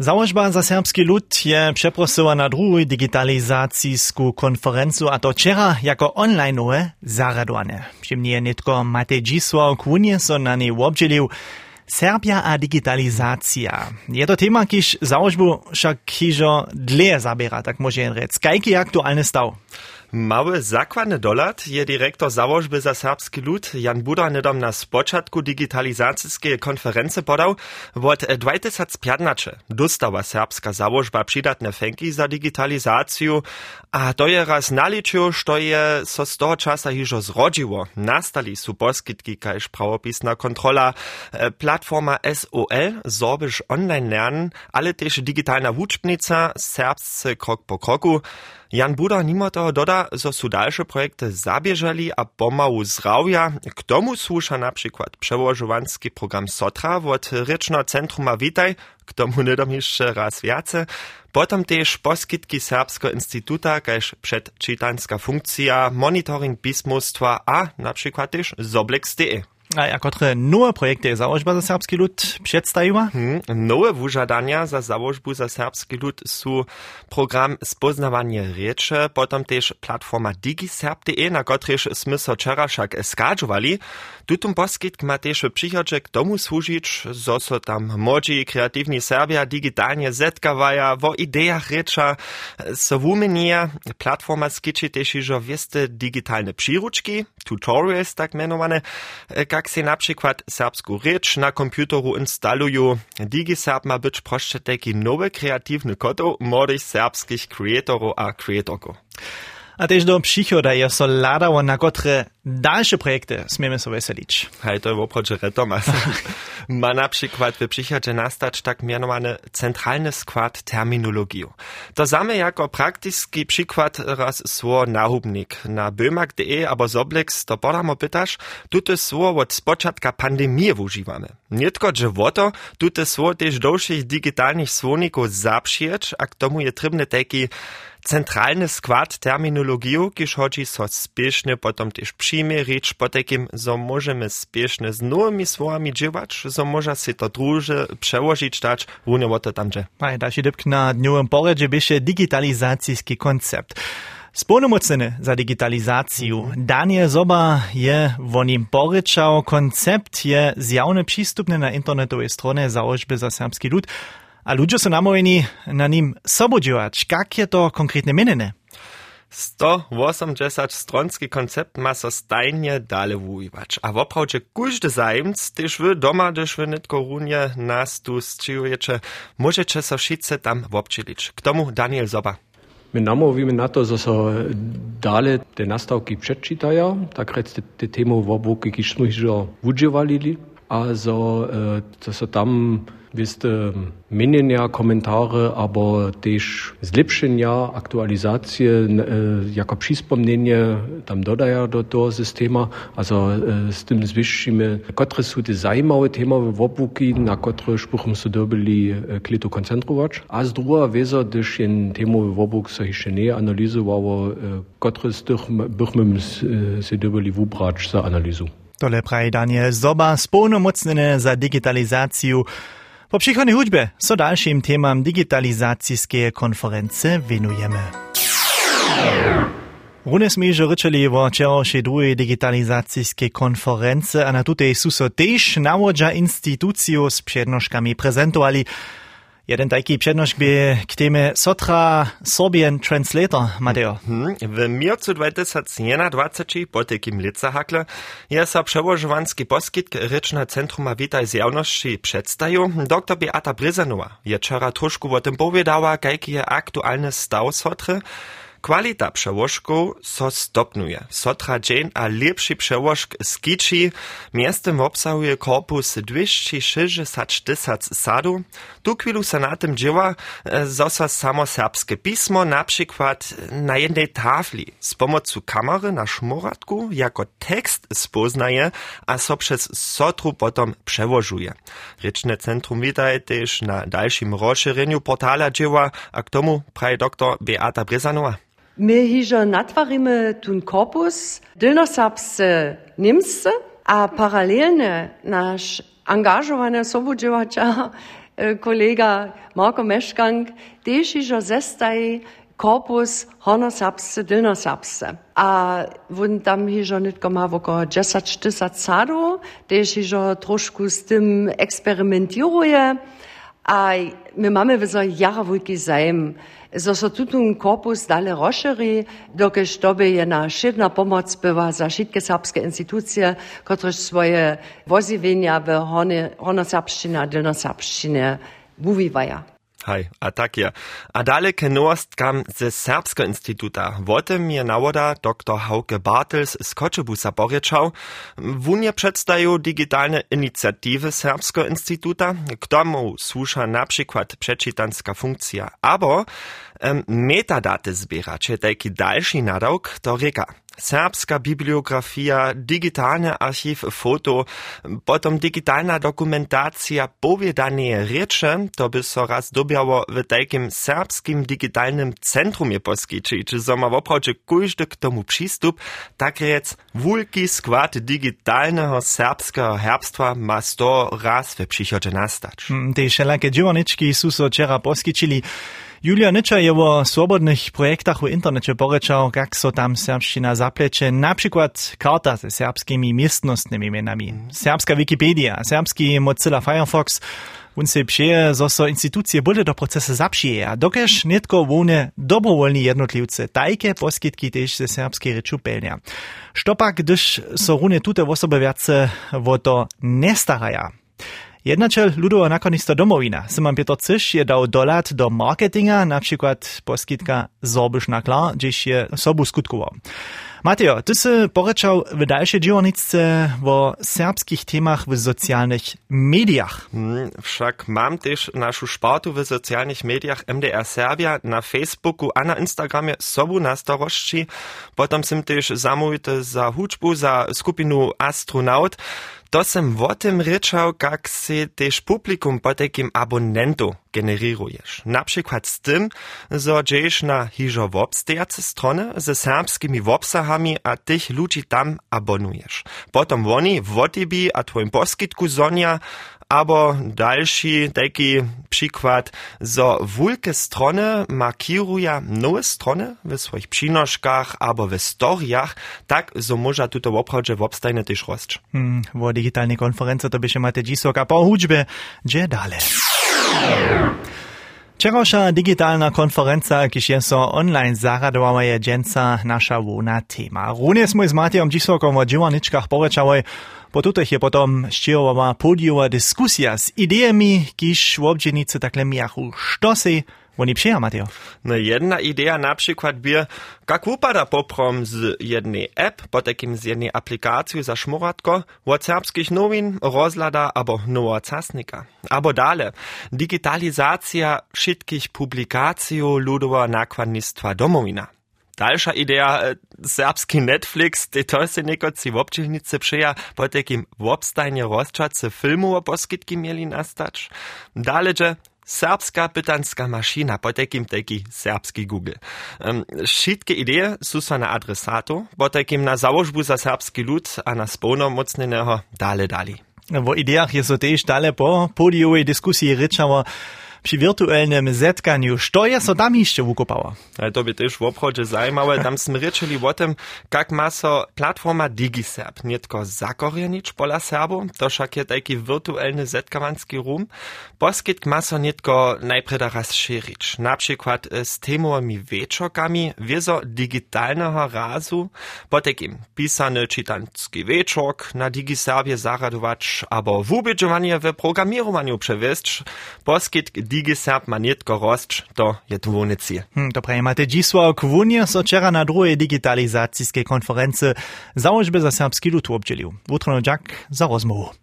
Założba za serbski lud je przeprosiła na drugą digitalizacijską konferencję, a to wczera jako online'owe zaradowane. Przy mnie nie tylko Matej Dzisław Kłunie so na niej obdzielił Serbia a digitalizacja. Je to tema, kiż założbu však hižo dlje zabiera, tak może rzec. Kajki aktualny stał? Mały zakładny dolat je dyrektor założby za serbski lud Jan Buda nedom na spoczatku digitalizacyjskiej konferencji podał, od 2015 dostała serbska założba przydatne fenki za digitalizację, a to je raz naliczył, što je so z toho czasa hižo zrodziło. Nastali su poskitki, kajż prawopisna kontrola, e, platforma SOL, zorbisz online lernen, ale też digitalna wuczbnica, serbscy krok po kroku, Jan Buda nimo toho doda, zo su dalsze projekty zabieżali a pomału zrawia. K tomu słusza na przykład przełożowanski program SOTRA od Ryczno Centruma Witaj, k tomu nedom jeszcze raz wiace. Potom też poskitki Serbsko Instytuta, kaž przedczytanska funkcja, monitoring pismostwa, a na przykład też Zoblex.de. A jako które nowe projekty założba za serbski lud przedstawiła? Hmm, nowe wużadania za założbu za serbski lud su program Spoznawanie Riecze, potom też platforma digiserb.de, na której sme so wczoraj však skadżowali. Tutum poskitk ma też przychodzie k tomu służyć, zo so tam młodzi kreatywni Serbia digitalnie zetkawaja, wo ideach Riecza so wumenija. Platforma skiczy też iżo wieste digitalne przyruczki, tutorials tak mianowane, jak se na przykład serbsku rzecz na komputeru instalują. DigiSerb ma być proszcze taki nowy kreatywny koto młodych serbskich kreatorów a kreatorków. A też do przychoda je so ladało na które dalsze projekty smiemy sobie weselić. Hej, to je oprocze Tomas. ma na przykład w przychodzie nastać tak mianowany centralny skład terminologii. To same jako praktyczny przykład raz sło nahubnik. Na bömak.de albo Zoblex to podamo pytasz, tute sło od spoczadka pandemii używamy. Nie tylko, że woto, tute sło też dalszych digitalnych słowników zaprzeć, a k tomu je trybny taki Centralne skład terminologiju, kiż chodzi so spieszne potom też przyjmie rzecz po takim, zo możemy spieszne z nowymi słowami dziewać, zo może się to druże przełożyć dać, runie o to tamże. Pamiętasz, Dybk, na dniowym poradzie byście digitalizacyjski koncept. Sponomocny za digitalizaciju. Mhm. Daniel Zoba je o njim poričal. Koncept je zjavno pristupne na internetowej stronie założby za serbski lud. A ludzie są namówieni na nim sobodziłać. Jak je to konkretnie mienene? 180 stronski koncept ma so stajnie dale wujiwać. A woprawdzie każdy zajemc, też wy doma, też wy nitko runie nas tu sczyjujecie, możecie so wszyscy tam wobczylić. K tomu Daniel Zoba. My namówimy na to, że so dalej te nastawki przeczytają, tak rec te, te temy wobuki, kiśmy już używali, a so, to so tam Wieste, mienienia, komentare, aber też zlepszenia, aktualizacje, jako przyspomnienie tam dodaja do tego systemu. Also z tym zwyższymy, które są te zajmowe temawe wobuki, na które spuchom się dobili klito koncentrować. A z druga wieza, gdyż ten temowy wobuk się jeszcze nie analizowało, które z tych bychom się dobili wubrać za analizu. Tole praje Daniel Zoba, spełnomocnene za digitalizację po przychodnej hudźbie so dalszym temam digitalizacijskiej konferencji winujemy. Runes mi že rečeli o včerajšej druhej digitalizacijskiej konferencji, a na tutej sú so tež nawodža instytuciju s prezentovali. Jeden taki przednoś by k temie Sotra Sorbian Translator, Mateo. Hmm, w miercu 2021 po takim lica hakle je so przełożowanski poskitk Ryczne Centrum Witaj z Jawności przedstawił. Dr Beata Bryzanowa je wczoraj troszkę o tym powiedziała, jaki je aktualny staw Sotry, Kwalita przełożków so stopnuje. Sotra dzień a lepszy przełożk skici miastem obsahuje korpus 260 tysac sadu. Tu chwilu se na tym dzieła zosa samo serbskie pismo, na przykład na jednej tafli z pomocą kamery na szmuratku jako tekst spoznaje, a so przez sotru potom przełożuje. Ryczne Centrum Witaj też na dalszym rozszerzeniu portala dzieła, a k tomu praje doktor Beata Bryzanowa. My hižo natvarimy tun korpus dylnoserbsce Niemsce, a paralelne nasz angażowany sobodziewača kolega Marko Meškank, tež ižo zestaj korpus hornosapsce, dylnosapsce. A on tam hižo nitko ma oko 10 tysac sadu, tež hižo trošku z tym eksperimentiruje. A my mamy wyzo jara wujki zajem, Zo so tudi un korpus dalje roširi, dokaj tobe je na širna pomoc bila za šitke srpske institucije, kot svoje vozivenja v honosrpščine, delnosrpščine buvivaja. Hej, a tak je. A daleke kam ze Serbska instituta. Wotem je nawoda dr Hauke Bartels z Koczebusa porječał. Wunie przedstają digitalne inicjatywy Serbskiego instituta, k tomu słusza na przykład przeczytanska funkcja. Abo um, metadaty zbieracie, taki dalszy nadałk to reka. Serbska bibliografia, digitalny archiv foto, potom digitalna dokumentacja powiedanie riecze, to by so raz dobiało w takim serbskim digitalnym centrumie poskyczyć, czy so ma oprocie każdy k tomu przystup, tak rec wulki skład digitalnego serbskiego herbstwa ma sto raz w przychodzie nastać. Te wszelakie dziewoniczki są so wczera poskyczyli Julia Nycza je o swobodnych projektach w internecie poryczał, jak so tam serbszczyna zapleće na przykład karta ze serbskimi miestnostnymi imenami, mhm. serbska Wikipedia, serbski Mozilla Firefox, on se pšeje, zo so institucije bolje do procesa zapšije, a dokaž netko vune dobrovoljni jednotlivce, tajke poskitki tež se srpske reči pelnja. Što pa, když so rune tute osobe vjace v to ne staraja? Nestaraja. Jednačel Ludowa nakonista domowina. Simon Peter Cysz je dał dolat do marketinga, na przykład poskitka Zorbysz na klar, gdzieś je sobu skutkował. Mateo, ty si porečal w dalszej dzielnicy o serbskich temach w socjalnych mediach. Hmm, wszak mam też naszą szpartu w socjalnych mediach MDR Serbia na Facebooku a na Instagramie sobu na starości. Potem sam też zamówity za huczbu za skupinu Astronaut. To sem o tym ryczał, jak se też publikum po takim abonentu generirujesz. Na przykład z tym, że dziejesz na hiżo wobstejace strony ze serbskimi wobsahami, a tych ludzi tam abonujesz. Potem oni w tobie a twoim poskitku zonia, abo dalszy taki przykład, że wulke strony markiruja nowe strony w swoich przynoszkach albo w storiach, tak, że może tutaj w oprawdzie wobstajne też rost. Hmm, wo digitalnej konferencji to by się mate dzisok, a po hudźbie, gdzie dalej. Wczorajsza digitalna konferencja, je so online zaradowała je dżęca nasza łuna tema. Również my z Matijom dzisokom o dziewaniczkach poryczały, po tutych je potom ścierowa podiowa dyskusja z ideami, kiż w obdzienicy takle miachu. Što si oni przyja, Mateo? No jedna idea na przykład by, jak upada poprom z jednej app, potekim z jednej aplikacji za szmuratko, od serbskich nowin, rozlada albo nowa casnika. Abo dale, digitalizacja wszystkich publikacji ludowa nakładnictwa domowina. Dalsza idea, e, serbski Netflix, te to se nekoci w obczyhnicy przyja, po takim w obstajnie rozczace filmu o poskitki mieli nastać. Dalej, serbska pytanska mašina, potekim taki serbski Google. Um, Wszystkie idee są na adresatu, potekim na założbu za serbski lud, a na spełnomocnionego dale dali. W ideach jest też dalej po podiowej dyskusji ryczało, przy wirtualnym zetkaniu, co je so tam jeszcze wykopała. Ale to by też w obchodzie zajmowało. Tam smryczyli o tym, jak ma so platforma DigiSerb nie tylko zakorienić pola Serbu, to wszak je taki wirtualny zetkawanski rum, poskitk ma so nie tylko najpierw rozszerzyć. E, na przykład z temowymi wieczorkami, wiezo digitalnego razu, po takim pisany czytanski wieczork na DigiSerbie zaradować, albo w ubiedzowaniu w programowaniu przewieźć, poskitk 1050 rost, to je tu vonici. Hmm, to pravi, imate Giswa Kvunje, so včeraj na druge digitalizacijske konference zaožbe za srpski ljud obdelil. Utrno džak za no, rozmovo.